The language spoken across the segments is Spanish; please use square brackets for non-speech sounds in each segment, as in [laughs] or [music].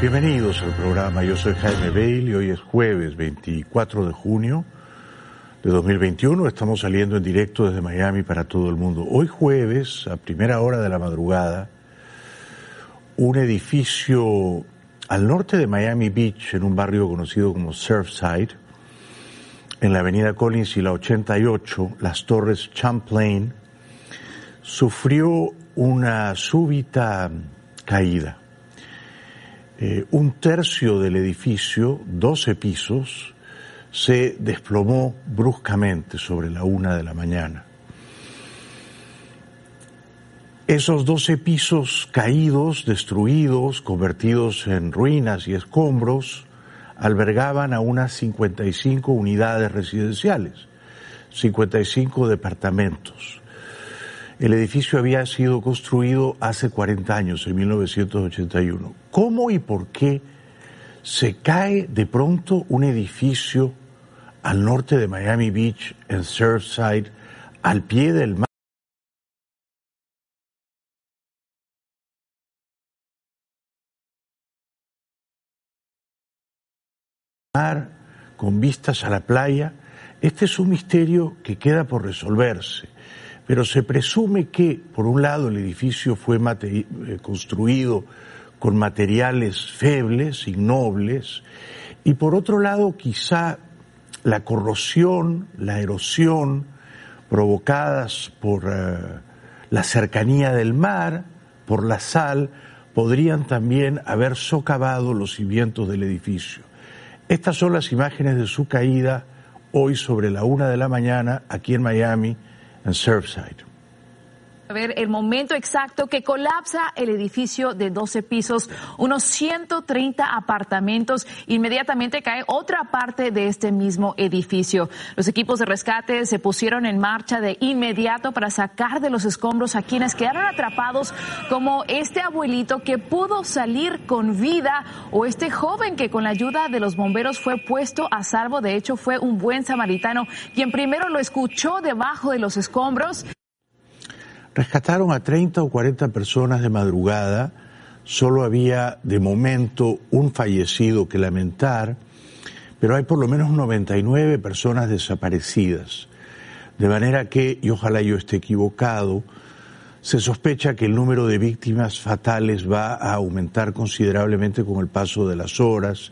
bienvenidos al programa. Yo soy Jaime Bailey, hoy es jueves 24 de junio de 2021. Estamos saliendo en directo desde Miami para todo el mundo. Hoy jueves, a primera hora de la madrugada, un edificio al norte de Miami Beach, en un barrio conocido como Surfside, en la avenida Collins y la 88, las torres Champlain, sufrió una súbita caída. Eh, un tercio del edificio, 12 pisos, se desplomó bruscamente sobre la una de la mañana. Esos 12 pisos caídos, destruidos, convertidos en ruinas y escombros, albergaban a unas 55 unidades residenciales, 55 departamentos. El edificio había sido construido hace 40 años, en 1981. ¿Cómo y por qué se cae de pronto un edificio al norte de Miami Beach, en Surfside, al pie del mar? con vistas a la playa, este es un misterio que queda por resolverse pero se presume que, por un lado, el edificio fue eh, construido con materiales febles, ignobles, y por otro lado, quizá la corrosión, la erosión provocadas por eh, la cercanía del mar, por la sal, podrían también haber socavado los cimientos del edificio. Estas son las imágenes de su caída hoy sobre la una de la mañana aquí en Miami, en Surfside. A ver el momento exacto que colapsa el edificio de 12 pisos, unos 130 apartamentos. Inmediatamente cae otra parte de este mismo edificio. Los equipos de rescate se pusieron en marcha de inmediato para sacar de los escombros a quienes quedaron atrapados, como este abuelito que pudo salir con vida o este joven que con la ayuda de los bomberos fue puesto a salvo. De hecho, fue un buen samaritano quien primero lo escuchó debajo de los escombros. Rescataron a 30 o 40 personas de madrugada, solo había de momento un fallecido que lamentar, pero hay por lo menos 99 personas desaparecidas. De manera que, y ojalá yo esté equivocado, se sospecha que el número de víctimas fatales va a aumentar considerablemente con el paso de las horas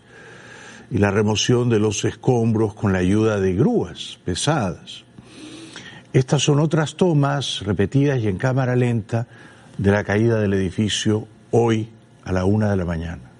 y la remoción de los escombros con la ayuda de grúas pesadas. Estas son otras tomas repetidas y en cámara lenta de la caída del edificio hoy a la una de la mañana.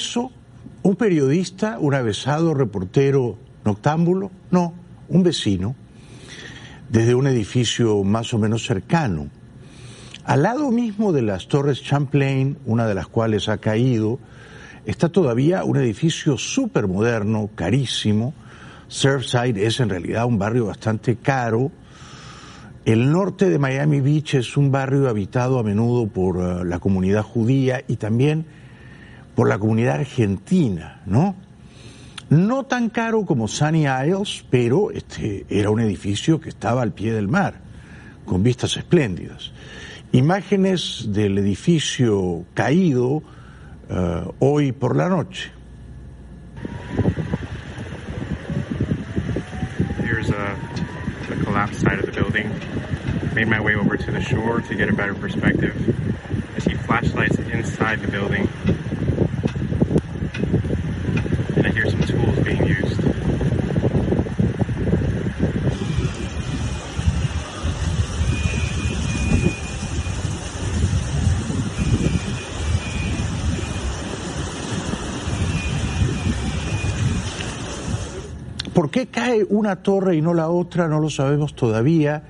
Eso? ¿Un periodista, un avesado reportero noctámbulo? No, un vecino, desde un edificio más o menos cercano. Al lado mismo de las torres Champlain, una de las cuales ha caído, está todavía un edificio súper moderno, carísimo. Surfside es en realidad un barrio bastante caro. El norte de Miami Beach es un barrio habitado a menudo por eh, la comunidad judía y también por la comunidad argentina, ¿no? No tan caro como Sunny Isles, pero este era un edificio que estaba al pie del mar, con vistas espléndidas. Imágenes del edificio caído uh, hoy por la noche. Here's a, the collapsed side of the building. Made my way over to the shore to get a better perspective. I see flashlights inside the building. ¿Por qué cae una torre y no la otra? No lo sabemos todavía.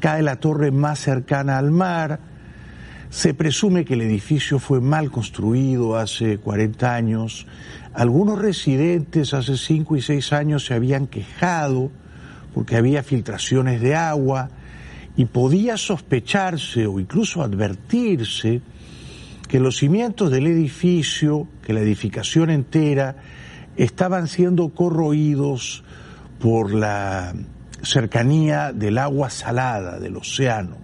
cae la torre más cercana al mar. Se presume que el edificio fue mal construido hace 40 años. Algunos residentes hace 5 y 6 años se habían quejado porque había filtraciones de agua y podía sospecharse o incluso advertirse que los cimientos del edificio, que la edificación entera, estaban siendo corroídos por la cercanía del agua salada del océano,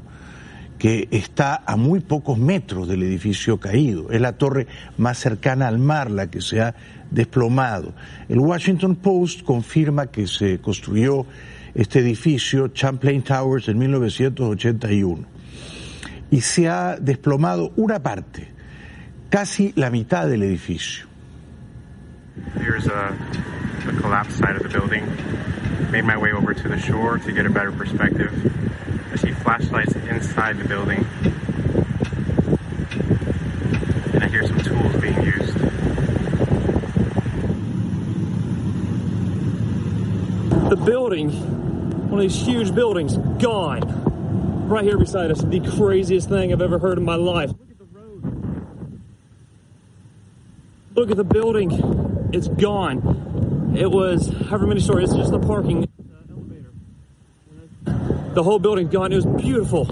que está a muy pocos metros del edificio caído. Es la torre más cercana al mar la que se ha desplomado. El Washington Post confirma que se construyó este edificio, Champlain Towers, en 1981. Y se ha desplomado una parte, casi la mitad del edificio. Here's a, collapsed side of the building. Made my way over to the shore to get a better perspective. I see flashlights inside the building. And I hear some tools being used. The building, one of these huge buildings, gone. Right here beside us, the craziest thing I've ever heard in my life. Look at the road. Look at the building. It's gone. It was however many stories. It's just the parking uh, elevator. The whole building gone. It was beautiful.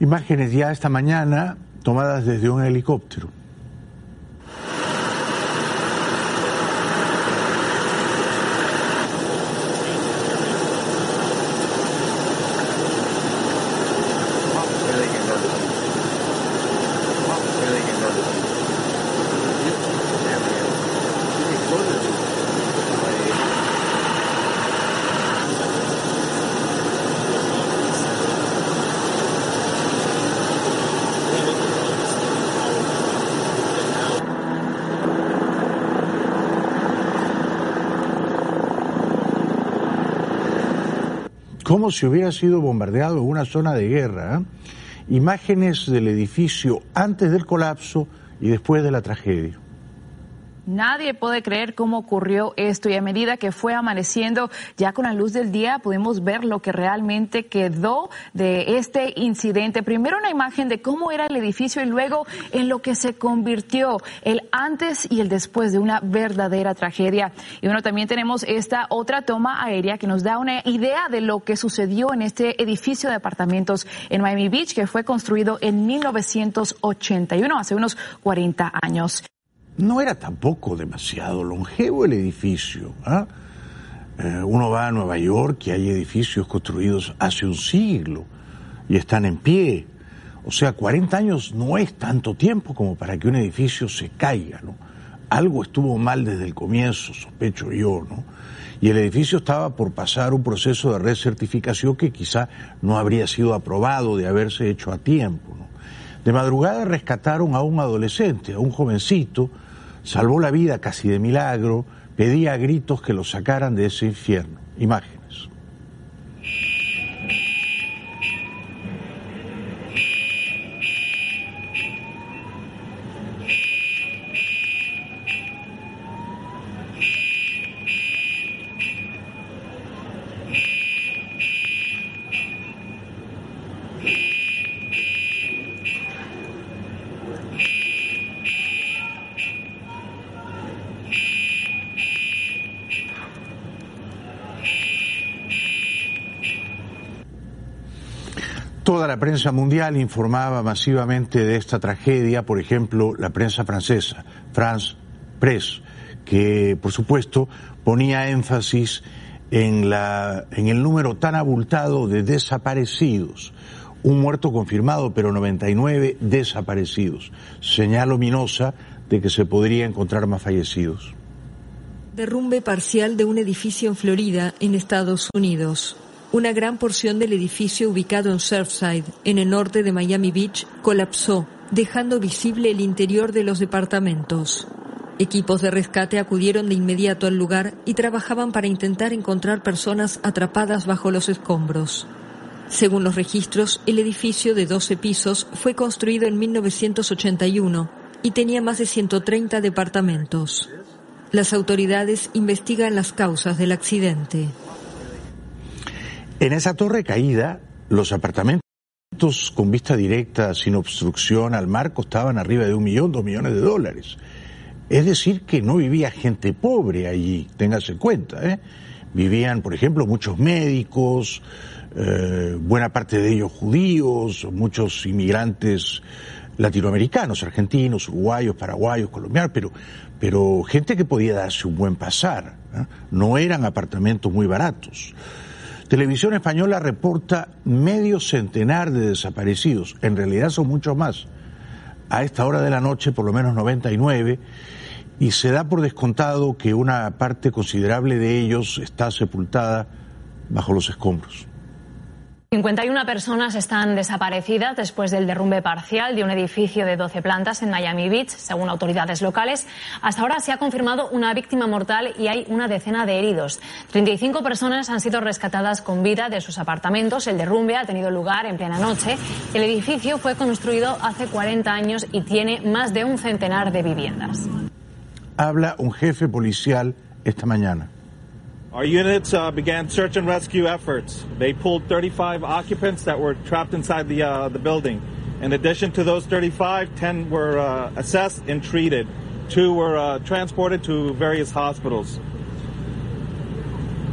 Imágenes ya esta mañana tomadas desde un helicóptero. Como si hubiera sido bombardeado una zona de guerra. ¿eh? Imágenes del edificio antes del colapso y después de la tragedia. Nadie puede creer cómo ocurrió esto y a medida que fue amaneciendo, ya con la luz del día pudimos ver lo que realmente quedó de este incidente. Primero una imagen de cómo era el edificio y luego en lo que se convirtió el antes y el después de una verdadera tragedia. Y bueno, también tenemos esta otra toma aérea que nos da una idea de lo que sucedió en este edificio de apartamentos en Miami Beach que fue construido en 1981, hace unos 40 años no era tampoco demasiado longevo el edificio. ¿ah? Eh, uno va a Nueva York y hay edificios construidos hace un siglo y están en pie. O sea, 40 años no es tanto tiempo como para que un edificio se caiga, ¿no? Algo estuvo mal desde el comienzo, sospecho yo, ¿no? Y el edificio estaba por pasar un proceso de recertificación que quizá no habría sido aprobado de haberse hecho a tiempo, ¿no? De madrugada rescataron a un adolescente, a un jovencito, salvó la vida casi de milagro, pedía a gritos que lo sacaran de ese infierno. Imagen. Toda la prensa mundial informaba masivamente de esta tragedia, por ejemplo, la prensa francesa, France Press, que por supuesto ponía énfasis en, la, en el número tan abultado de desaparecidos. Un muerto confirmado, pero 99 desaparecidos. Señal ominosa de que se podría encontrar más fallecidos. Derrumbe parcial de un edificio en Florida, en Estados Unidos. Una gran porción del edificio ubicado en Surfside, en el norte de Miami Beach, colapsó, dejando visible el interior de los departamentos. Equipos de rescate acudieron de inmediato al lugar y trabajaban para intentar encontrar personas atrapadas bajo los escombros. Según los registros, el edificio de 12 pisos fue construido en 1981 y tenía más de 130 departamentos. Las autoridades investigan las causas del accidente. En esa torre caída, los apartamentos con vista directa, sin obstrucción al mar, costaban arriba de un millón, dos millones de dólares. Es decir, que no vivía gente pobre allí, téngase cuenta. ¿eh? Vivían, por ejemplo, muchos médicos, eh, buena parte de ellos judíos, muchos inmigrantes latinoamericanos, argentinos, uruguayos, paraguayos, colombianos, pero, pero gente que podía darse un buen pasar. ¿eh? No eran apartamentos muy baratos. Televisión Española reporta medio centenar de desaparecidos. En realidad son muchos más. A esta hora de la noche, por lo menos 99, y se da por descontado que una parte considerable de ellos está sepultada bajo los escombros. 51 personas están desaparecidas después del derrumbe parcial de un edificio de 12 plantas en Miami Beach, según autoridades locales. Hasta ahora se ha confirmado una víctima mortal y hay una decena de heridos. 35 personas han sido rescatadas con vida de sus apartamentos. El derrumbe ha tenido lugar en plena noche. El edificio fue construido hace 40 años y tiene más de un centenar de viviendas. Habla un jefe policial esta mañana. Our units uh, began search and rescue efforts. They pulled 35 occupants that were trapped inside the, uh, the building. In addition to those 35, 10 were uh, assessed and treated. Two were uh, transported to various hospitals.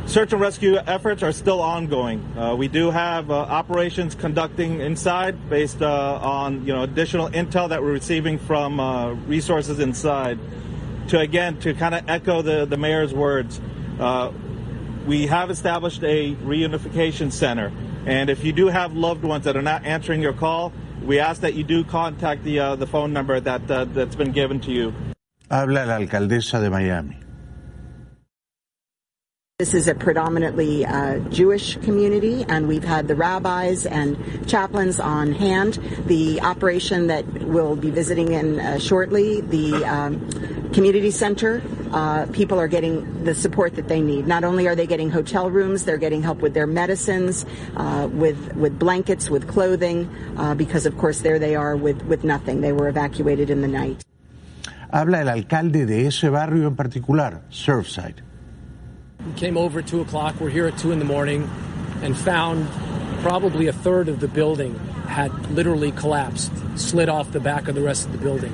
Search and rescue efforts are still ongoing. Uh, we do have uh, operations conducting inside based on you know additional intel that we're receiving from resources inside. To again to kind of echo the, the mayor's words, we have established a reunification center. And if you do have loved ones that are not answering your call, we ask that you do contact the, uh, the phone number that, uh, that's been given to you. Habla la alcaldesa de Miami. This is a predominantly uh, Jewish community, and we've had the rabbis and chaplains on hand. The operation that we'll be visiting in uh, shortly, the um, community center, uh, people are getting the support that they need. Not only are they getting hotel rooms, they're getting help with their medicines, uh, with with blankets, with clothing, uh, because of course there they are with with nothing. They were evacuated in the night. Habla el alcalde de ese barrio en particular, Surfside. We came over at 2 o'clock. We're here at 2 in the morning and found probably a third of the building had literally collapsed, slid off the back of the rest of the building.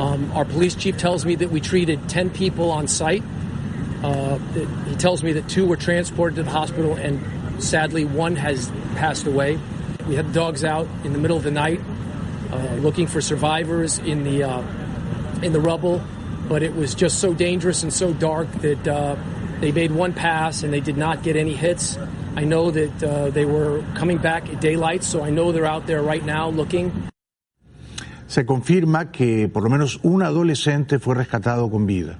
Um, our police chief tells me that we treated 10 people on site. Uh, he tells me that two were transported to the hospital and sadly one has passed away. We had dogs out in the middle of the night uh, looking for survivors in the, uh, in the rubble, but it was just so dangerous and so dark that uh, they made one pass and they did not get any hits. I know that uh, they were coming back at daylight, so I know they're out there right now looking. Se confirma que por lo menos un adolescente fue rescatado con vida.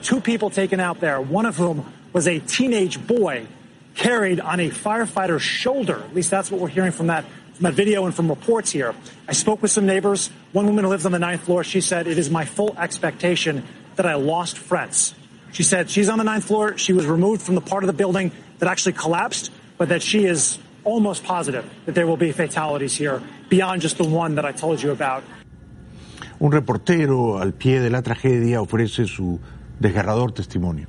Two people taken out there, one of whom was a teenage boy carried on a firefighter's shoulder. At least that's what we're hearing from that, from that video and from reports here. I spoke with some neighbors. One woman who lives on the ninth floor, she said, It is my full expectation that I lost friends. She said she's on the ninth floor. She was removed from the part of the building that actually collapsed, but that she is almost positive that there will be fatalities here beyond just the one that I told you about. Un reportero al pie de la tragedia ofrece su desgarrador testimonio.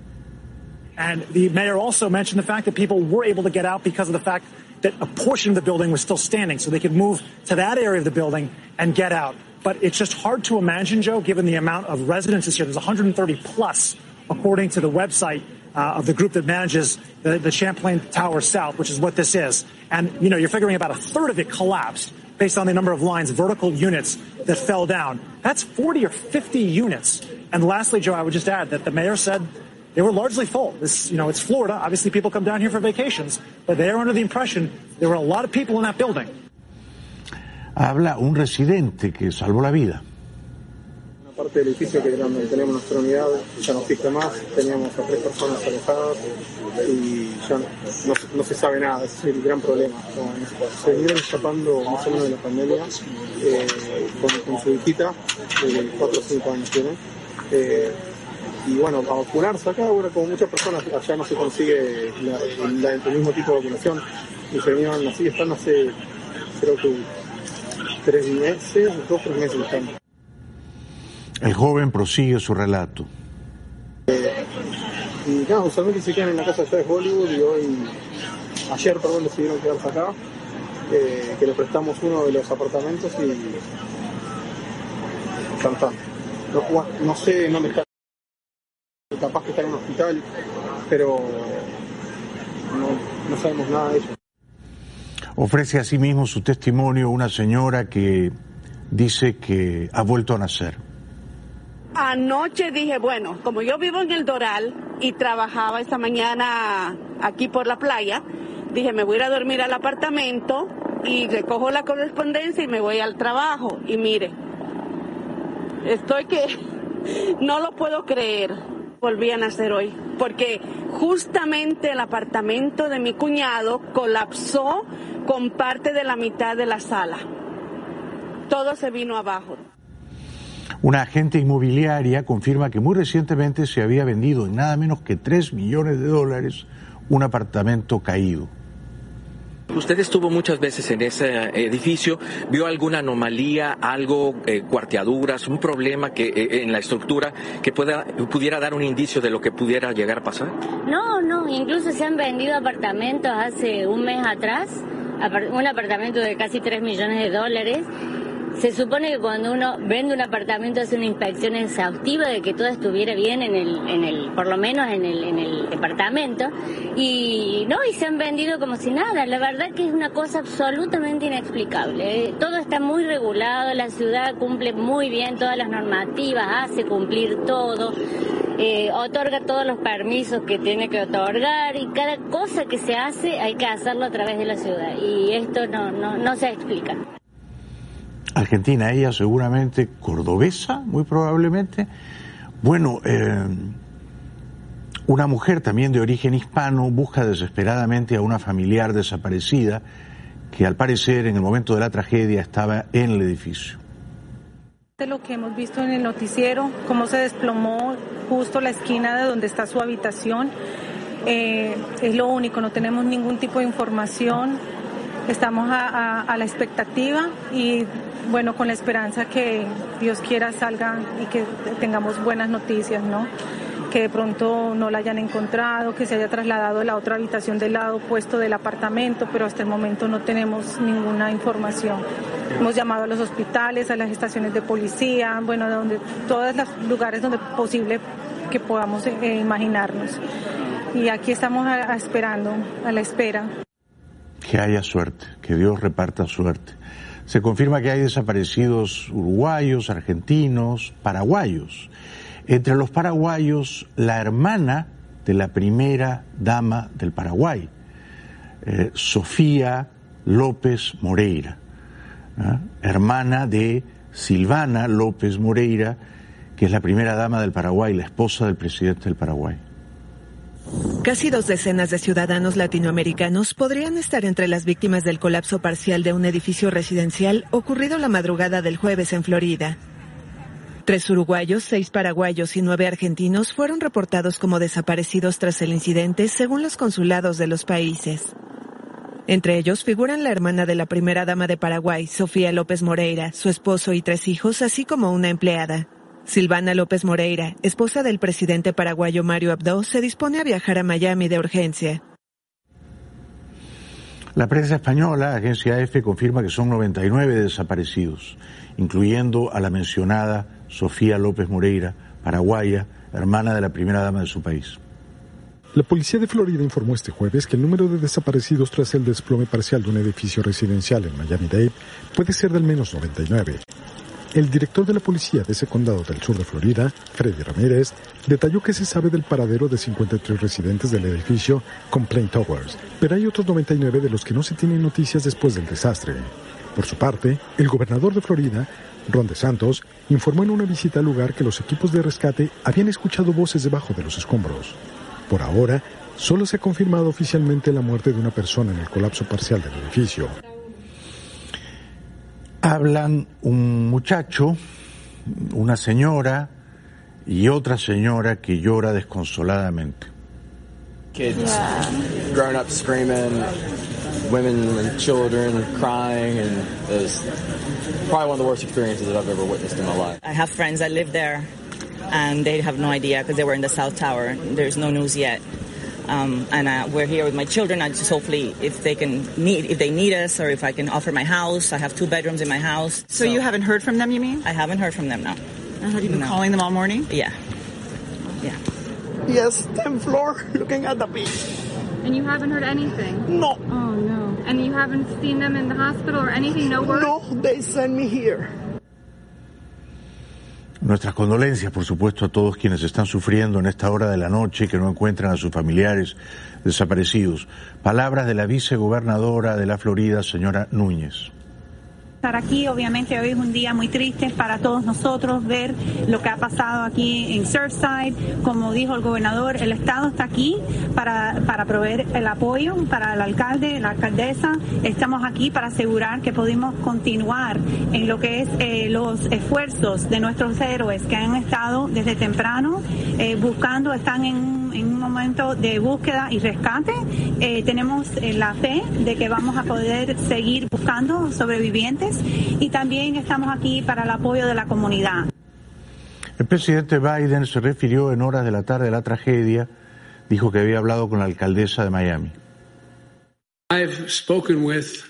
And the mayor also mentioned the fact that people were able to get out because of the fact that a portion of the building was still standing, so they could move to that area of the building and get out. But it's just hard to imagine, Joe, given the amount of residences here. There's 130 plus according to the website uh, of the group that manages the, the Champlain Tower South, which is what this is. And, you know, you're figuring about a third of it collapsed based on the number of lines, vertical units that fell down. That's 40 or 50 units. And lastly, Joe, I would just add that the mayor said they were largely full. This, you know, it's Florida. Obviously, people come down here for vacations, but they are under the impression there were a lot of people in that building. Habla un residente que salvó la vida. parte del edificio que era donde tenemos nuestra unidad ya no existe más, teníamos a tres personas alejadas y ya no, no se sabe nada, es el gran problema. Se vinieron escapando más o menos de la pandemia eh, con, con, su hijita, de 4 o 5 años tiene. Eh, y bueno, a vacunarse acá, ahora como muchas personas allá no se consigue la, la, el mismo tipo de vacunación y se vinieron así, están hace creo que tres meses, dos o tres meses están. El joven prosigue su relato. Y nada, usualmente se quedan en la casa allá de Hollywood y hoy ayer, perdón, decidieron quedarse acá, eh, que le prestamos uno de los apartamentos y cantando. No, no sé dónde está, capaz que está en un hospital, pero no, sabemos nada de eso. Ofrece asimismo su testimonio una señora que dice que ha vuelto a nacer. Anoche dije, bueno, como yo vivo en el Doral y trabajaba esta mañana aquí por la playa, dije, me voy a ir a dormir al apartamento y recojo la correspondencia y me voy al trabajo. Y mire, estoy que [laughs] no lo puedo creer. Volví a nacer hoy, porque justamente el apartamento de mi cuñado colapsó con parte de la mitad de la sala. Todo se vino abajo. Una agente inmobiliaria confirma que muy recientemente se había vendido en nada menos que 3 millones de dólares un apartamento caído. Usted estuvo muchas veces en ese edificio, vio alguna anomalía, algo, eh, cuarteaduras, un problema que eh, en la estructura que pueda, pudiera dar un indicio de lo que pudiera llegar a pasar. No, no, incluso se han vendido apartamentos hace un mes atrás, un apartamento de casi 3 millones de dólares se supone que cuando uno vende un apartamento hace una inspección exhaustiva de que todo estuviera bien en el, en el por lo menos en el, en el departamento y no y se han vendido como si nada. La verdad que es una cosa absolutamente inexplicable. Todo está muy regulado, la ciudad cumple muy bien todas las normativas, hace cumplir todo. Eh, otorga todos los permisos que tiene que otorgar y cada cosa que se hace hay que hacerlo a través de la ciudad y esto no, no, no se explica. Argentina, ella seguramente cordobesa, muy probablemente. Bueno, eh, una mujer también de origen hispano busca desesperadamente a una familiar desaparecida que al parecer en el momento de la tragedia estaba en el edificio. Lo que hemos visto en el noticiero, cómo se desplomó justo la esquina de donde está su habitación, eh, es lo único, no tenemos ningún tipo de información, estamos a, la expectativa y bueno, con la esperanza que Dios quiera salga y que tengamos buenas noticias, ¿no? Que de pronto no la hayan encontrado, que se haya trasladado a la otra habitación del lado opuesto del apartamento, pero hasta el momento no tenemos ninguna información. Hemos llamado a los hospitales, a las estaciones de policía, bueno, donde todos los lugares donde posible que podamos eh, imaginarnos. Y aquí estamos esperando, a la espera. Que haya suerte, que Dios reparta suerte. Se confirma que hay desaparecidos uruguayos, argentinos, paraguayos. Entre los paraguayos, la hermana de la primera dama del Paraguay, eh, Sofía López Moreira, ¿ah? hermana de Silvana López Moreira, que es la primera dama del Paraguay, la esposa del presidente del Paraguay. Casi dos decenas de ciudadanos latinoamericanos podrían estar entre las víctimas del colapso parcial de un edificio residencial ocurrido la madrugada del jueves en Florida. Tres uruguayos, seis paraguayos y nueve argentinos fueron reportados como desaparecidos tras el incidente según los consulados de los países. Entre ellos figuran la hermana de la primera dama de Paraguay, Sofía López Moreira, su esposo y tres hijos, así como una empleada. Silvana López Moreira, esposa del presidente paraguayo Mario Abdo, se dispone a viajar a Miami de urgencia. La prensa española, agencia EFE, confirma que son 99 desaparecidos, incluyendo a la mencionada Sofía López Moreira, paraguaya, hermana de la primera dama de su país. La policía de Florida informó este jueves que el número de desaparecidos tras el desplome parcial de un edificio residencial en Miami-Dade puede ser del menos 99. El director de la policía de ese condado del sur de Florida, Freddy Ramírez, detalló que se sabe del paradero de 53 residentes del edificio Complaint Towers, pero hay otros 99 de los que no se tienen noticias después del desastre. Por su parte, el gobernador de Florida, Ron DeSantos, informó en una visita al lugar que los equipos de rescate habían escuchado voces debajo de los escombros. Por ahora, solo se ha confirmado oficialmente la muerte de una persona en el colapso parcial del edificio hablan un muchacho, una señora y otra señora que llora desconsoladamente. Kids yeah. growing up screaming, women and children crying, and it's probably one of the worst experiences that I've ever witnessed in my life. I have friends that live there, and they have no idea because they were in the South Tower. There's no news yet. Um, and uh, we're here with my children. I just hopefully, if they can need, if they need us, or if I can offer my house. I have two bedrooms in my house. So, you haven't heard from them, you mean? I haven't heard from them, no. And have you been No. calling them all morning? Yeah. Yeah. Yes, 10th floor, [laughs] looking at the beach. And you haven't heard anything? No. Oh, no. And you haven't seen them in the hospital or anything? No word? No, they sent me here. Nuestras condolencias, por supuesto, a todos quienes están sufriendo en esta hora de la noche que no encuentran a sus familiares desaparecidos. Palabras de la vicegobernadora de la Florida, señora Núñez. Estar aquí. Obviamente hoy es un día muy triste para todos nosotros ver lo que ha pasado aquí en Surfside. Como dijo el gobernador, el Estado está aquí para, para proveer el apoyo para el alcalde, la alcaldesa. Estamos aquí para asegurar que podemos continuar en lo que es eh, los esfuerzos de nuestros héroes que han estado desde temprano eh, buscando, están en en un momento de búsqueda y rescate. Eh, tenemos eh, la fe de que vamos a poder seguir buscando sobrevivientes y también estamos aquí para el apoyo de la comunidad. El presidente Biden se refirió en horas de la tarde a la tragedia, dijo que había hablado con la alcaldesa de Miami. I've spoken with,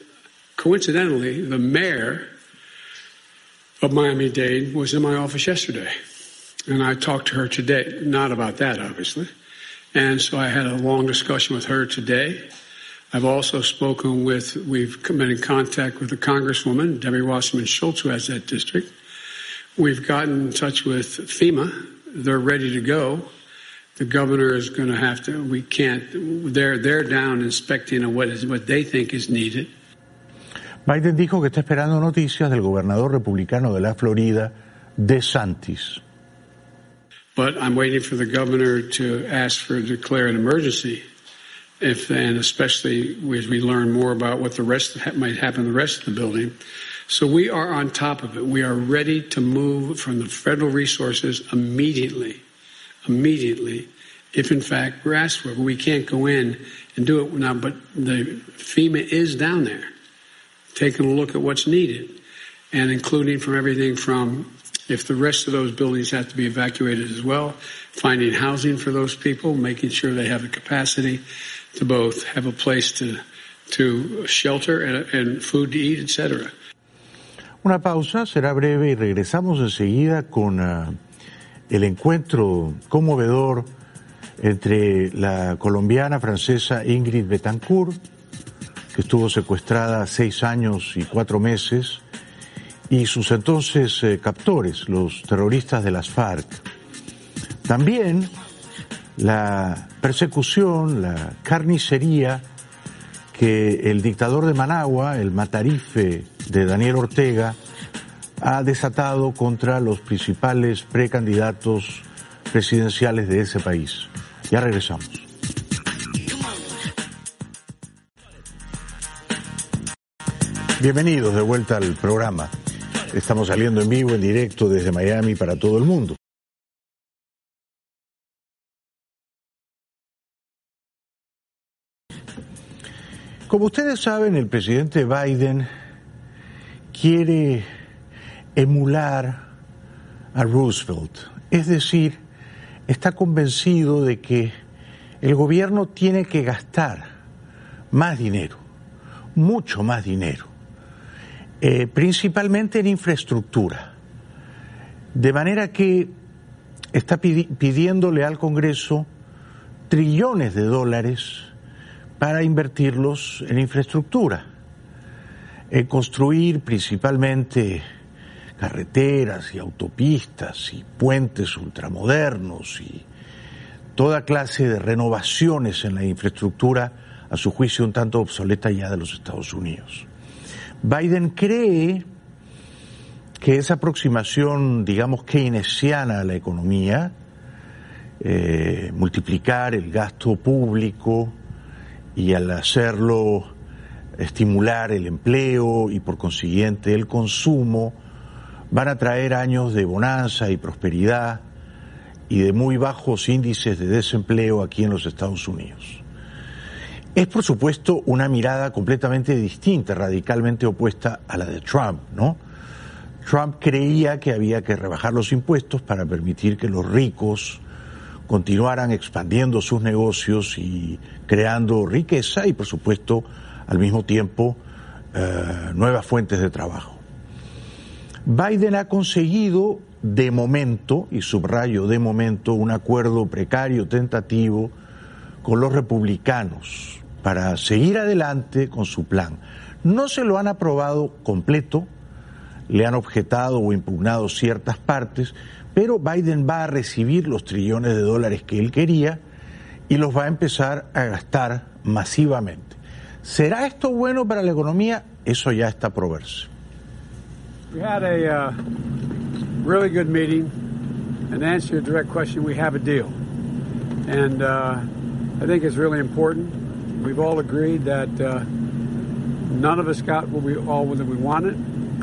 coincidentally, the mayor of Miami Dade was in my office yesterday. And I talked to her today, not about that, obviously. And so I had a long discussion with her today. I've also spoken with, we've been in contact with the Congresswoman, Debbie Wasserman Schultz, who has that district. We've gotten in touch with FEMA. They're ready to go. The governor is going to have to, we can't, they're, they're down inspecting what is, what they think is needed. Biden dijo que está esperando noticias del gobernador republicano de la Florida, DeSantis. But I'm waiting for the governor to ask for declare an emergency. If and especially as we learn more about what the rest might happen the rest of the building. So we are on top of it. We are ready to move from the federal resources immediately, immediately. If in fact we're asked for we can't go in and do it now. But the FEMA is down there, taking a look at what's needed, and including from everything from if the rest of those buildings have to be evacuated as well, finding housing for those people, making sure they have the capacity to both have a place to to shelter and, and food to eat, etc. Una pausa, será breve y regresamos enseguida con ah, el encuentro conmovedor entre la colombiana francesa Ingrid Betancourt, que estuvo secuestrada seis años y cuatro meses, y sus entonces eh, captores, los terroristas de las FARC. También la persecución, la carnicería que el dictador de Managua, el matarife de Daniel Ortega, ha desatado contra los principales precandidatos presidenciales de ese país. Ya regresamos. Bienvenidos de vuelta al programa. Estamos saliendo en vivo, en directo desde Miami para todo el mundo. Como ustedes saben, el presidente Biden quiere emular a Roosevelt, es decir, está convencido de que el gobierno tiene que gastar más dinero, mucho más dinero, eh, principalmente en infraestructura, de manera que está pidi- pidiéndole al Congreso trillones de dólares para invertirlos en infraestructura, en construir principalmente carreteras y autopistas y puentes ultramodernos y toda clase de renovaciones en la infraestructura, a su juicio un tanto obsoleta ya de los Estados Unidos. Biden cree que esa aproximación, digamos, keynesiana a la economía, eh, multiplicar el gasto público y al hacerlo estimular el empleo y por consiguiente el consumo, van a traer años de bonanza y prosperidad y de muy bajos índices de desempleo aquí en los Estados Unidos. Es por supuesto una mirada completamente distinta, radicalmente opuesta a la de Trump, ¿no? Trump creía que había que rebajar los impuestos para permitir que los ricos continuaran expandiendo sus negocios y creando riqueza y, por supuesto, al mismo tiempo, eh, nuevas fuentes de trabajo. Biden ha conseguido de momento, y subrayo de momento, un acuerdo precario, tentativo, con los republicanos para seguir adelante con su plan. No se lo han aprobado completo, le han objetado o impugnado ciertas partes, pero Biden va a recibir los trillones de dólares que él quería y los va a empezar a gastar masivamente. ¿Será esto bueno para la economía? Eso ya está por verse. We had a uh, really good meeting. And answer your direct question, we have a deal. And uh, I think it's really important. We've all agreed that uh, none of us got what we all that we wanted.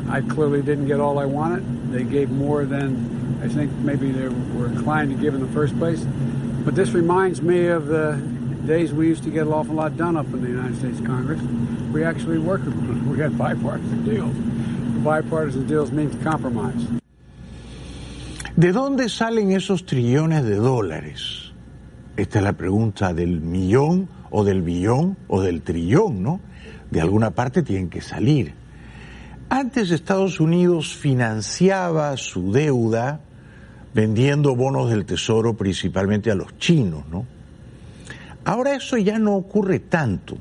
I clearly didn't get all I wanted. They gave more than I think maybe they were inclined to give in the first place. But this reminds me of the days we used to get an awful lot done up in the United States Congress. We actually worked. We had bipartisan deals. Bipartisan deals means compromise. ¿De dónde salen esos trillones de dólares? Esta es la pregunta del millón o del billón o del trillón, ¿no? De alguna parte tienen que salir. Antes Estados Unidos financiaba su deuda vendiendo bonos del tesoro principalmente a los chinos, ¿no? Ahora eso ya no ocurre tanto,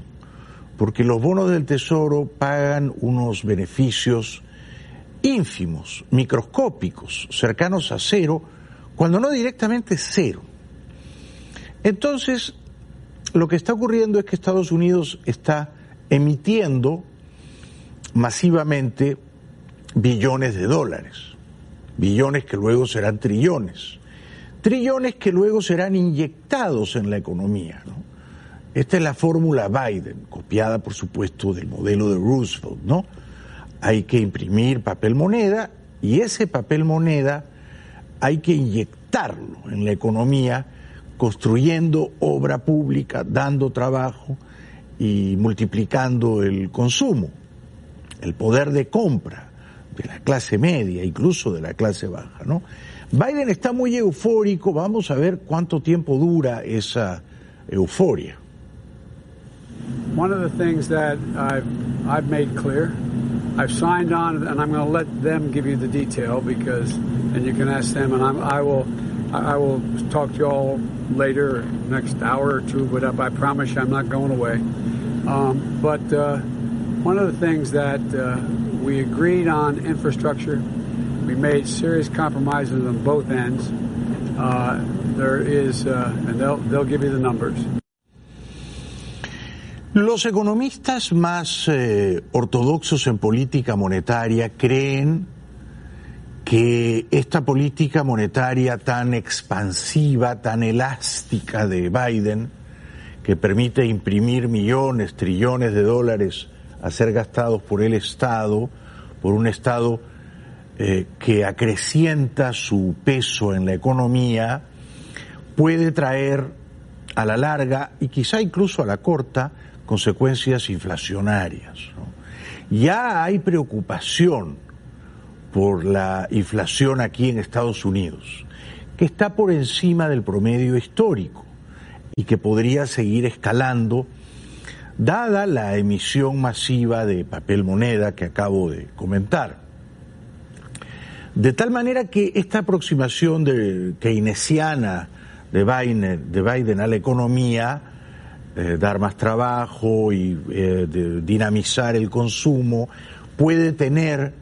porque los bonos del tesoro pagan unos beneficios ínfimos, microscópicos, cercanos a cero, cuando no directamente cero. Entonces, lo que está ocurriendo es que Estados Unidos está emitiendo masivamente billones de dólares, billones que luego serán trillones, trillones que luego serán inyectados en la economía. Esta es la fórmula Biden, copiada por supuesto del modelo de Roosevelt, ¿no? Hay que imprimir papel moneda y ese papel moneda hay que inyectarlo en la economía construyendo obra pública, dando trabajo y multiplicando el consumo, el poder de compra de la clase media, incluso de la clase baja. Biden está muy eufórico, vamos a ver cuánto tiempo dura esa euforia. One of the things that I've, I've made clear, I've signed on, and I'm going to let them give you the detail because, and you can ask them, and I'm, I will, I will talk to you all later, next hour or two. But I promise you, I'm not going away. Um, but uh, one of the things that uh, we agreed on infrastructure, we made serious compromises on both ends. Uh, there is, uh, and they'll they'll give you the numbers. Los economistas más eh, ortodoxos en política monetaria creen que esta política monetaria tan expansiva, tan elástica de Biden, que permite imprimir millones, trillones de dólares a ser gastados por el Estado, por un Estado eh, que acrecienta su peso en la economía, puede traer a la larga y quizá incluso a la corta consecuencias inflacionarias. Ya hay preocupación por la inflación aquí en Estados Unidos, que está por encima del promedio histórico y que podría seguir escalando dada la emisión masiva de papel moneda que acabo de comentar. De tal manera que esta aproximación de keynesiana de Biden, de Biden a la economía, eh, dar más trabajo y eh, dinamizar el consumo, puede tener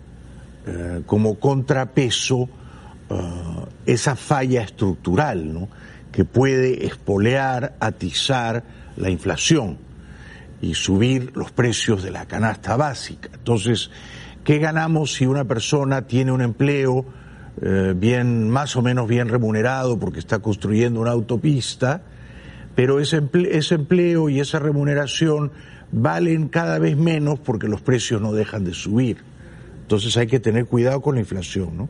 eh, como contrapeso esa falla estructural, ¿no? que puede espolear, atizar la inflación y subir los precios de la canasta básica. Entonces, ¿qué ganamos si una persona tiene un empleo bien, más o menos bien remunerado porque está construyendo una autopista? pero ese empleo, y esa remuneración valen cada vez menos porque los precios no dejan de subir. Entonces hay que tener cuidado con la inflación. ¿no?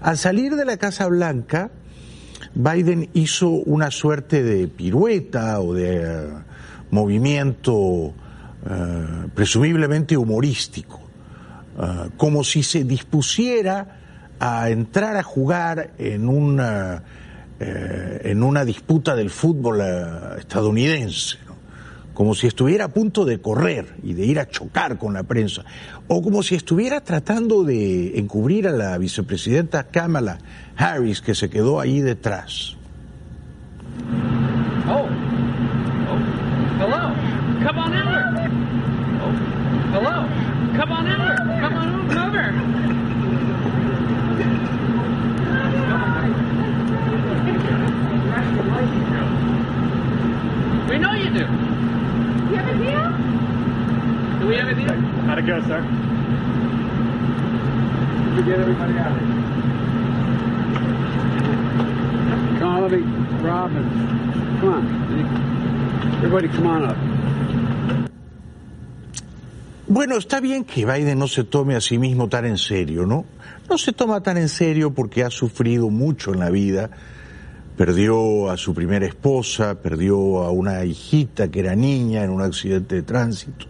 Al salir de la Casa Blanca, Biden hizo una suerte de pirueta o de eh, movimiento eh, presumiblemente humorístico, eh, como si se dispusiera a entrar a jugar en un eh, en una disputa del fútbol estadounidense. Como si estuviera a punto de correr y de ir a chocar con la prensa, o como si estuviera tratando de encubrir a la vicepresidenta Kamala Harris que se quedó ahí detrás. Oh. Oh. Hello. Come on over. Come on over. We know you do. You have a deal? Do we have a How'd it go, sir? We get everybody out. Come on, let me, Robin. Come on. Everybody come on up. Bueno, está bien que Biden no se tome a sí mismo tan en serio, ¿no? No se toma tan en serio porque ha sufrido mucho en la vida. Perdió a su primera esposa, perdió a una hijita que era niña en un accidente de tránsito,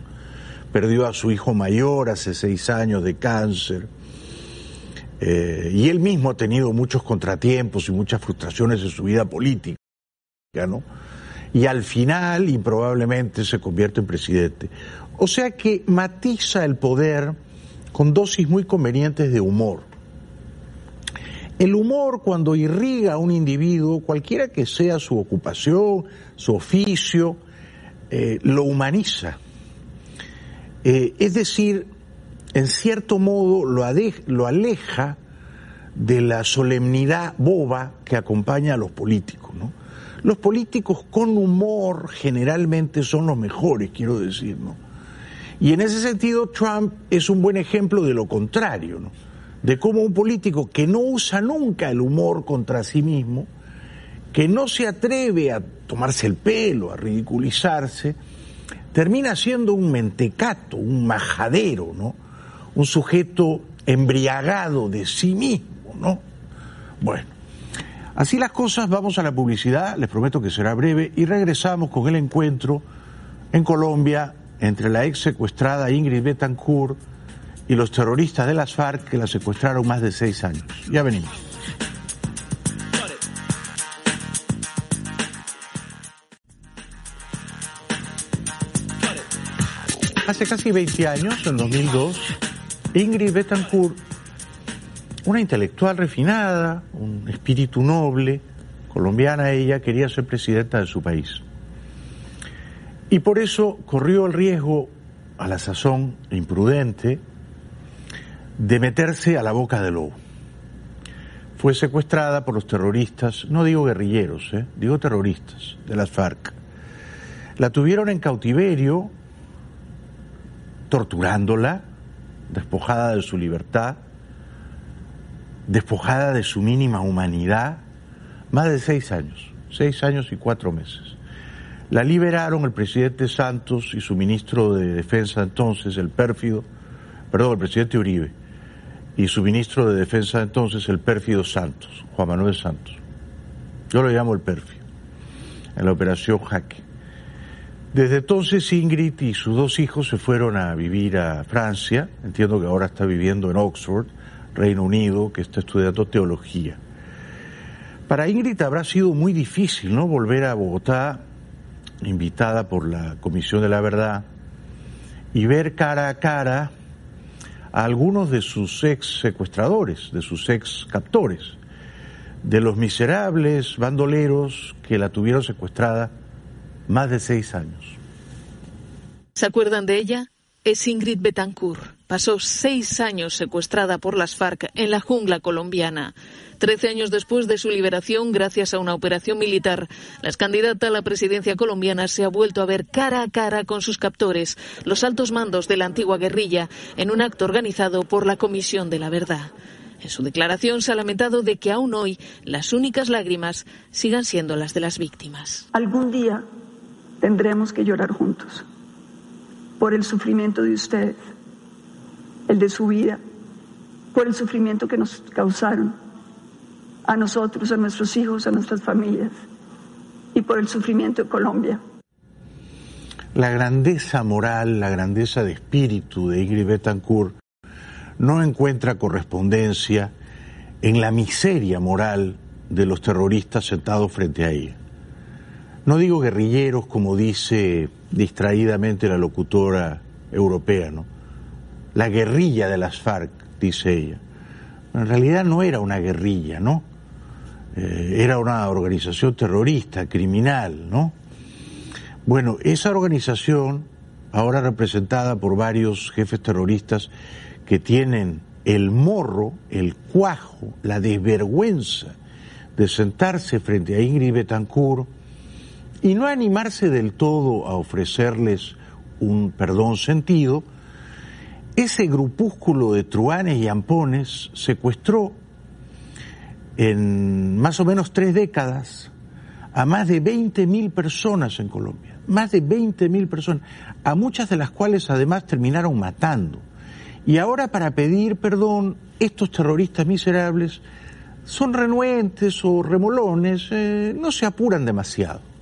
perdió a su hijo mayor hace seis años de cáncer. Eh, y él mismo ha tenido muchos contratiempos y muchas frustraciones en su vida política, ¿no? Y al final, improbablemente, se convierte en presidente. O sea que matiza el poder con dosis muy convenientes de humor. El humor cuando irriga a un individuo, cualquiera que sea su ocupación, su oficio, eh, lo humaniza. Eh, es decir, en cierto modo lo, aleja de la solemnidad boba que acompaña a los políticos. ¿no? Los políticos con humor generalmente son los mejores, quiero decir. ¿no? Y en ese sentido, Trump es un buen ejemplo de lo contrario, ¿no? de cómo un político que no usa nunca el humor contra sí mismo, que no se atreve a tomarse el pelo, a ridiculizarse, termina siendo un mentecato, un majadero, ¿no? Un sujeto embriagado de sí mismo, ¿no? Bueno, así las cosas, vamos a la publicidad, les prometo que será breve, y regresamos con el encuentro en Colombia entre la ex secuestrada Ingrid Betancourt y los terroristas de las FARC que la secuestraron más de seis años. Ya venimos. Hace casi 20 años, en 2002, Ingrid Betancourt, una intelectual refinada, un espíritu noble, colombiana ella, quería ser presidenta de su país. Y por eso corrió el riesgo, a la sazón imprudente, de meterse a la boca del lobo. Fue secuestrada por los terroristas, no digo guerrilleros, ¿eh? digo terroristas de las FARC. La tuvieron en cautiverio, torturándola, despojada de su libertad, despojada de su mínima humanidad, más de seis años, seis años y cuatro meses. La liberaron el presidente Santos y su ministro de Defensa entonces, el pérfido, perdón, el presidente Uribe, y su ministro de Defensa entonces, el pérfido Santos, Juan Manuel Santos. Yo lo llamo el pérfido, en la operación Jaque. Desde entonces Ingrid y sus dos hijos se fueron a vivir a Francia, entiendo que ahora está viviendo en Oxford, Reino Unido, que está estudiando teología. Para Ingrid habrá sido muy difícil, ¿no? Volver a Bogotá, invitada por la Comisión de la Verdad, y ver cara a cara a algunos de sus ex secuestradores, de sus ex captores, de los miserables bandoleros que la tuvieron secuestrada más de seis años. ¿Se acuerdan de ella? Es Ingrid Betancourt. Pasó seis años secuestrada por las FARC en la jungla colombiana. Trece años después de su liberación, gracias a una operación militar, la candidata a la presidencia colombiana se ha vuelto a ver cara a cara con sus captores, los altos mandos de la antigua guerrilla, en un acto organizado por la Comisión de la Verdad. En su declaración se ha lamentado de que aún hoy las únicas lágrimas sigan siendo las de las víctimas. Algún día tendremos que llorar juntos por el sufrimiento de ustedes, el de su vida, por el sufrimiento que nos causaron a nosotros, a nuestros hijos, a nuestras familias y por el sufrimiento de Colombia. La grandeza moral, la grandeza de espíritu de Ingrid Betancourt no encuentra correspondencia en la miseria moral de los terroristas sentados frente a ella. No digo guerrilleros como dice distraídamente la locutora europea, ¿no? La guerrilla de las FARC, dice ella. En realidad no era una guerrilla, ¿no? Eh, era una organización terrorista, criminal, ¿no? Bueno, esa organización, ahora representada por varios jefes terroristas que tienen el morro, el cuajo, la desvergüenza de sentarse frente a Ingrid Betancourt y no animarse del todo a ofrecerles un perdón sentido, ese grupúsculo de truanes y ampones secuestró en más o menos tres décadas a más de 20.000 personas en Colombia, más de 20.000 personas, a muchas de las cuales además terminaron matando. Y ahora para pedir perdón, estos terroristas miserables son renuentes o remolones, eh, no se apuran demasiado.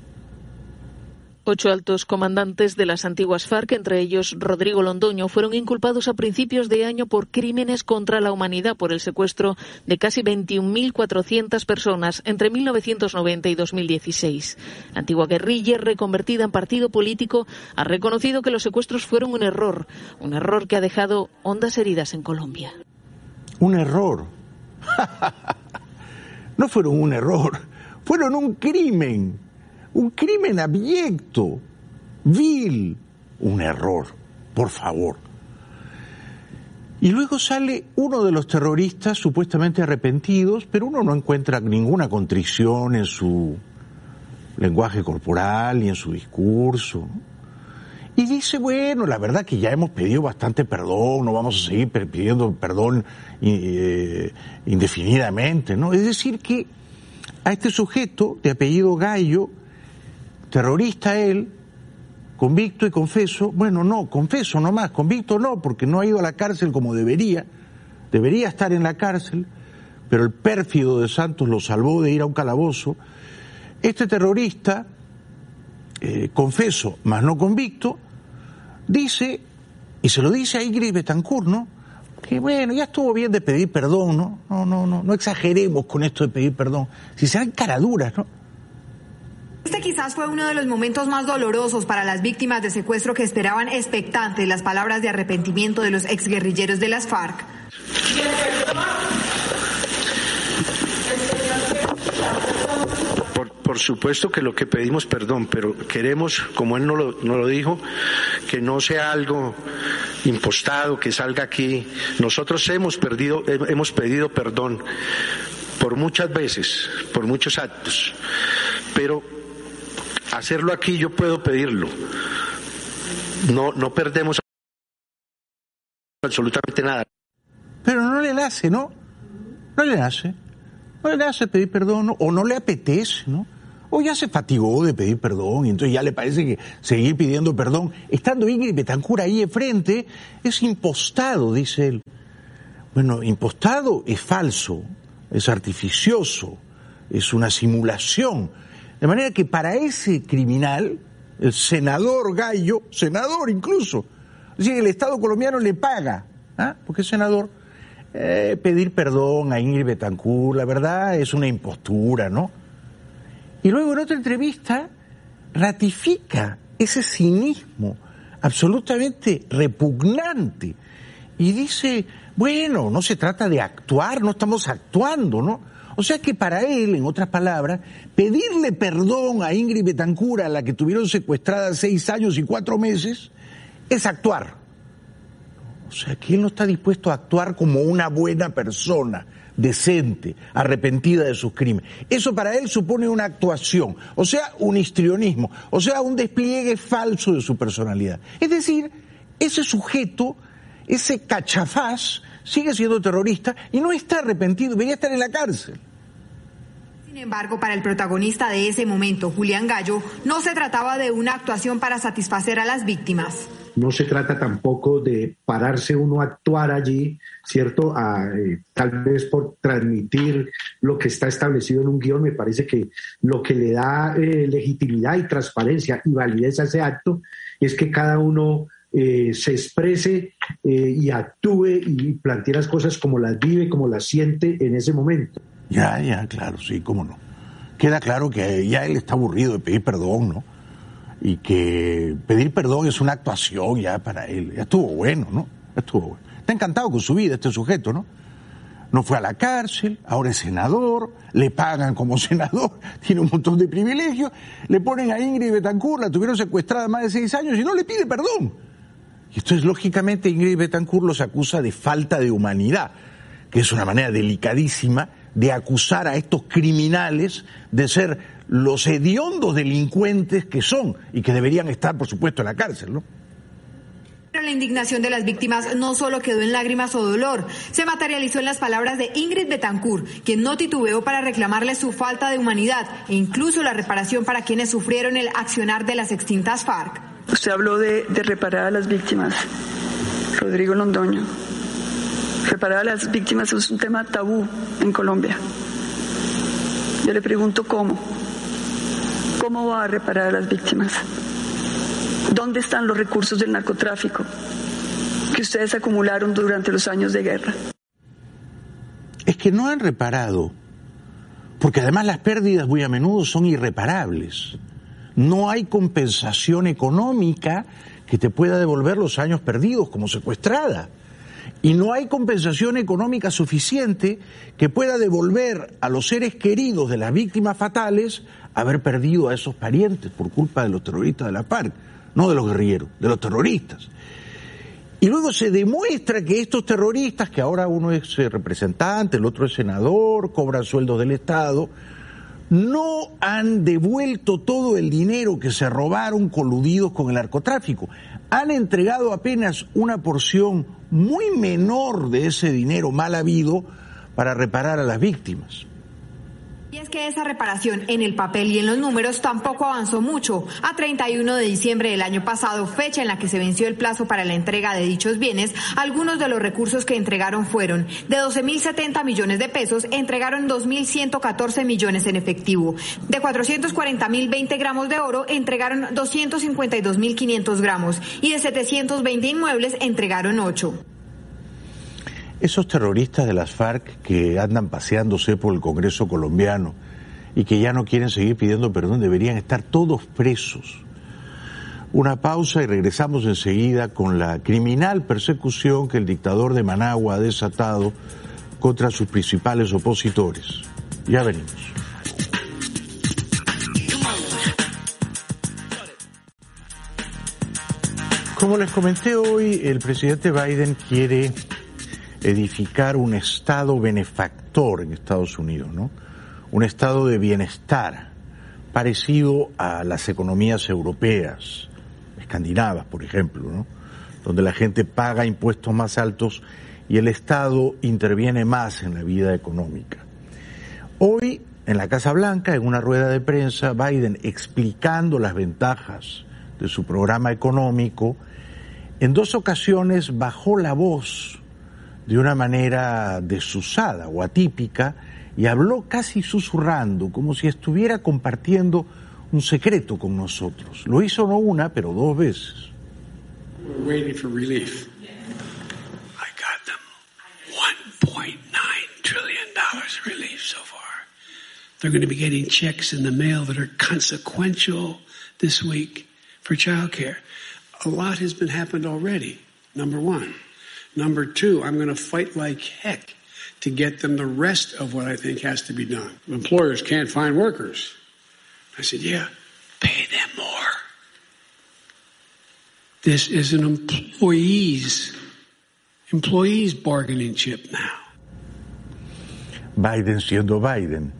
Ocho altos comandantes de las antiguas FARC, entre ellos Rodrigo Londoño, fueron inculpados a principios de año por crímenes contra la humanidad por el secuestro de casi 21.400 personas entre 1990 y 2016. La antigua guerrilla, reconvertida en partido político, ha reconocido que los secuestros fueron un error, un error que ha dejado hondas heridas en Colombia. Un error. [laughs] no fueron un error, fueron un crimen un crimen abyecto, vil, un error, por favor. Y luego sale uno de los terroristas supuestamente arrepentidos, pero uno no encuentra ninguna contrición en su lenguaje corporal ni en su discurso. Y dice, bueno, la verdad que ya hemos pedido bastante perdón, no vamos a seguir pidiendo perdón eh, indefinidamente, ¿no? Es decir, que a este sujeto de apellido Gallo, terrorista él, convicto y confeso, bueno, no, confeso nomás, convicto no, porque no ha ido a la cárcel como debería, debería estar en la cárcel, pero el pérfido de Santos lo salvó de ir a un calabozo. Este terrorista, eh, confeso, más no convicto, dice, y se lo dice a Ingrid Betancourt, ¿no? Que bueno, ya estuvo bien de pedir perdón, ¿no? No, no, no, exageremos con esto de pedir perdón. Si sean caraduras, ¿no? Este quizás fue uno de los momentos más dolorosos para las víctimas de secuestro que esperaban expectantes las palabras de arrepentimiento de los exguerrilleros de las FARC. Por, supuesto que lo que pedimos perdón, pero queremos, como él no lo, no lo dijo, que no sea algo impostado, que salga aquí. Nosotros hemos perdido, hemos pedido perdón por muchas veces, por muchos actos, pero hacerlo aquí yo puedo pedirlo. No, no perdemos absolutamente nada. Pero no le hace, ¿no? No le hace. No le hace pedir perdón, o no le apetece, ¿no? O ya se fatigó de pedir perdón y entonces ya le parece que seguir pidiendo perdón, estando Ingrid Betancur ahí enfrente, es impostado, dice él. Bueno, impostado es falso, es artificioso, es una simulación de manera que para ese criminal, el senador Gallo, senador incluso, es decir, el Estado colombiano le paga, ¿ah? porque es senador, eh, pedir perdón a Ingrid Betancourt, la verdad es una impostura, ¿no? Y luego en otra entrevista ratifica ese cinismo absolutamente repugnante y dice, bueno, no se trata de actuar, no estamos actuando, ¿no? O sea que para él, en otras palabras, pedirle perdón a Ingrid Betancur, a la que tuvieron secuestrada seis años y cuatro meses, es actuar. O sea que él no está dispuesto a actuar como una buena persona, decente, arrepentida de sus crímenes. Eso para él supone una actuación, o sea, un histrionismo, o sea, un despliegue falso de su personalidad. Es decir, ese sujeto, ese cachafaz, sigue siendo terrorista y no está arrepentido, debería estar en la cárcel. Sin embargo, para el protagonista de ese momento, Julián Gallo, no se trataba de una actuación para satisfacer a las víctimas. No se trata tampoco de pararse uno a actuar allí, ¿cierto? Eh, tal vez por transmitir lo que está establecido en un guion. Me parece que lo que le da eh, legitimidad y transparencia y validez a ese acto es que cada uno eh, se exprese eh, y actúe y plantee las cosas como las vive, como las siente en ese momento. Ya, ya, claro, sí, cómo no. Queda claro que ya él está aburrido de pedir perdón, ¿no? Y que pedir perdón es una actuación ya para él. Ya estuvo bueno, ¿no? Ya estuvo bueno. Está encantado con su vida este sujeto, ¿no? No fue a la cárcel, ahora es senador, le pagan como [laughs] senador, tiene un montón de privilegios, le ponen a Ingrid Betancourt, la tuvieron secuestrada más de seis años y no le pide perdón. Y entonces, lógicamente, Ingrid Betancourt los acusa de falta de humanidad, que es una manera delicadísima de acusar a estos criminales de ser los hediondos delincuentes que son y que deberían estar, por supuesto, en la cárcel, ¿no? La indignación de las víctimas no solo quedó en lágrimas o dolor, se materializó en las palabras de Ingrid Betancourt, quien no titubeó para reclamarle su falta de humanidad e incluso la reparación para quienes sufrieron el accionar de las extintas FARC. Usted habló de, reparar a las víctimas, Rodrigo Londoño. Reparar a las víctimas es un tema tabú en Colombia. Yo le pregunto cómo. ¿Cómo va a reparar a las víctimas? ¿Dónde están los recursos del narcotráfico que ustedes acumularon durante los años de guerra? Es que no han reparado, porque además las pérdidas muy a menudo son irreparables. No hay compensación económica que te pueda devolver los años perdidos como secuestrada. Y no hay compensación económica suficiente que pueda devolver a los seres queridos de las víctimas fatales haber perdido a esos parientes por culpa de los terroristas de la FARC, no de los guerrilleros, de los terroristas. Y luego se demuestra que estos terroristas, que ahora uno es eh, representante, el otro es senador, cobran sueldos del Estado, no han devuelto todo el dinero que se robaron coludidos con el narcotráfico. Han entregado apenas una porción muy menor de ese dinero mal habido para reparar a las víctimas. Que esa reparación en el papel y en los números tampoco avanzó mucho. A 31 de diciembre del año pasado, fecha en la que se venció el plazo para la entrega de dichos bienes, algunos de los recursos que entregaron fueron de 12.070 millones de pesos, entregaron 2.114 millones en efectivo. De 440.020 gramos de oro, entregaron 252.500 gramos y de 720 inmuebles entregaron 8. Esos terroristas de las FARC que andan paseándose por el Congreso colombiano y que ya no quieren seguir pidiendo perdón deberían estar todos presos. Una pausa y regresamos enseguida con la criminal persecución que el dictador de Managua ha desatado contra sus principales opositores. Ya venimos. Como les comenté hoy, el presidente Biden quiere edificar un estado benefactor en Estados Unidos, ¿no? Un estado de bienestar parecido a las economías europeas, escandinavas, por ejemplo, ¿no? Donde la gente paga impuestos más altos y el Estado interviene más en la vida económica. Hoy, en la Casa Blanca, en una rueda de prensa, Biden explicando las ventajas de su programa económico, en dos ocasiones bajó la voz de una manera desusada o atípica y habló casi susurrando, como si estuviera compartiendo un secreto con nosotros. Lo hizo no una, pero dos veces. We're waiting for relief. I got them. $1.9 trillion relief so far. They're going to be getting checks in the mail that are consequential this week for childcare. A lot has been happened already, number one. Number two, I'm going to fight like heck to get them the rest of what I think has to be done. Employers can't find workers. I said, yeah, pay them more. This is an employees, employees bargaining chip now. Biden siendo Biden.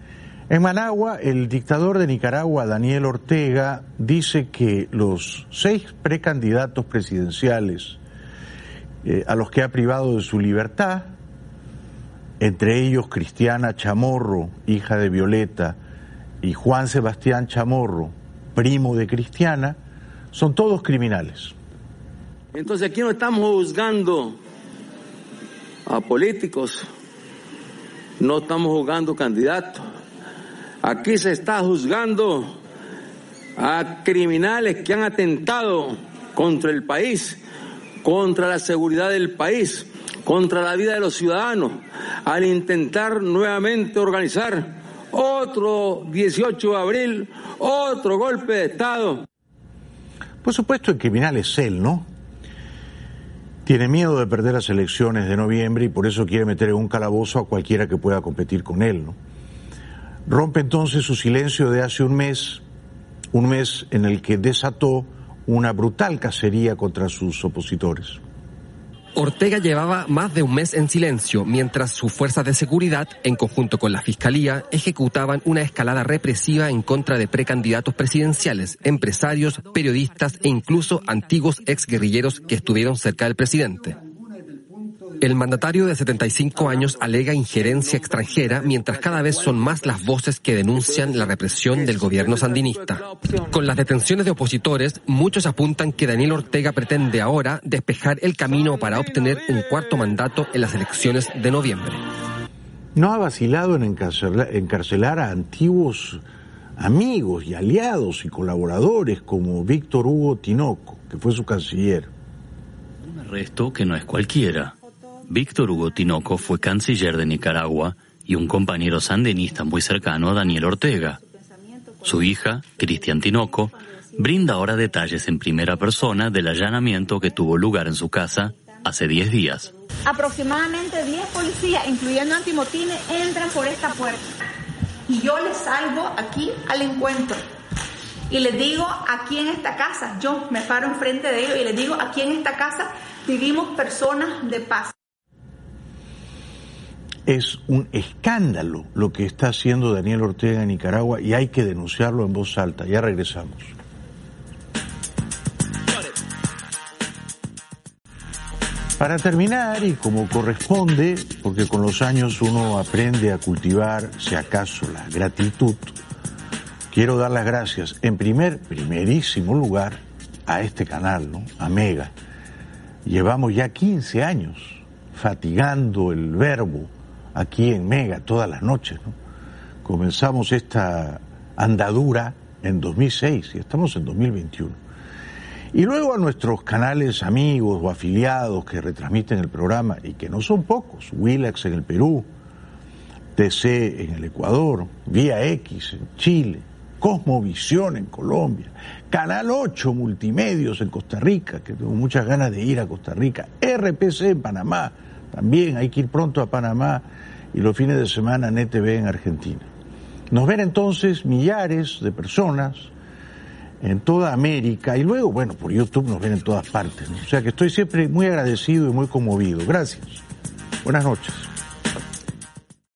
En Managua, el dictador de Nicaragua, Daniel Ortega, dice que los seis precandidatos presidenciales eh, a los que ha privado de su libertad, entre ellos Cristiana Chamorro, hija de Violeta, y Juan Sebastián Chamorro, primo de Cristiana, son todos criminales. Entonces aquí no estamos juzgando a políticos, no estamos juzgando candidatos, aquí se está juzgando a criminales que han atentado contra el país contra la seguridad del país, contra la vida de los ciudadanos al intentar nuevamente organizar otro 18 de abril, otro golpe de Estado. Por supuesto, el criminal es él, ¿no? Tiene miedo de perder las elecciones de noviembre y por eso quiere meter en un calabozo a cualquiera que pueda competir con él, ¿no? Rompe entonces su silencio de hace un mes, un mes en el que desató una brutal cacería contra sus opositores. Ortega llevaba más de un mes en silencio, mientras sus fuerzas de seguridad, en conjunto con la Fiscalía, ejecutaban una escalada represiva en contra de precandidatos presidenciales, empresarios, periodistas e incluso antiguos exguerrilleros que estuvieron cerca del presidente. El mandatario de 75 años alega injerencia extranjera mientras cada vez son más las voces que denuncian la represión del gobierno sandinista. Con las detenciones de opositores, muchos apuntan que Daniel Ortega pretende ahora despejar el camino para obtener un cuarto mandato en las elecciones de noviembre. No ha vacilado en encarcelar, encarcelar a antiguos amigos y aliados y colaboradores como Víctor Hugo Tinoco, que fue su canciller. Un arresto que no es cualquiera. Víctor Hugo Tinoco fue canciller de Nicaragua y un compañero sandinista muy cercano a Daniel Ortega. Su hija, Cristian Tinoco, brinda ahora detalles en primera persona del allanamiento que tuvo lugar en su casa hace 10 días. Aproximadamente 10 policías, incluyendo antimotines, entran por esta puerta. Y yo les salgo aquí al encuentro. Y les digo, aquí en esta casa, yo me paro enfrente de ellos y les digo, aquí en esta casa vivimos personas de paz. Es un escándalo lo que está haciendo Daniel Ortega en Nicaragua y hay que denunciarlo en voz alta. Ya regresamos. Para terminar, y como corresponde, porque con los años uno aprende a cultivar, si acaso, la gratitud, quiero dar las gracias en primer, primerísimo lugar a este canal, ¿no? A Mega. Llevamos ya 15 años fatigando el verbo aquí en Mega todas las noches. ¿no? Comenzamos esta andadura en 2006 y estamos en 2021. Y luego a nuestros canales amigos o afiliados que retransmiten el programa, y que no son pocos, Willax en el Perú, TC en el Ecuador, Vía X en Chile, Cosmovisión en Colombia, Canal 8 Multimedios en Costa Rica, que tengo muchas ganas de ir a Costa Rica, RPC en Panamá, también hay que ir pronto a Panamá y los fines de semana NTV en Argentina. Nos ven entonces millares de personas en toda América y luego, bueno, por YouTube nos ven en todas partes. O sea que estoy siempre muy agradecido y muy conmovido. Gracias. Buenas noches.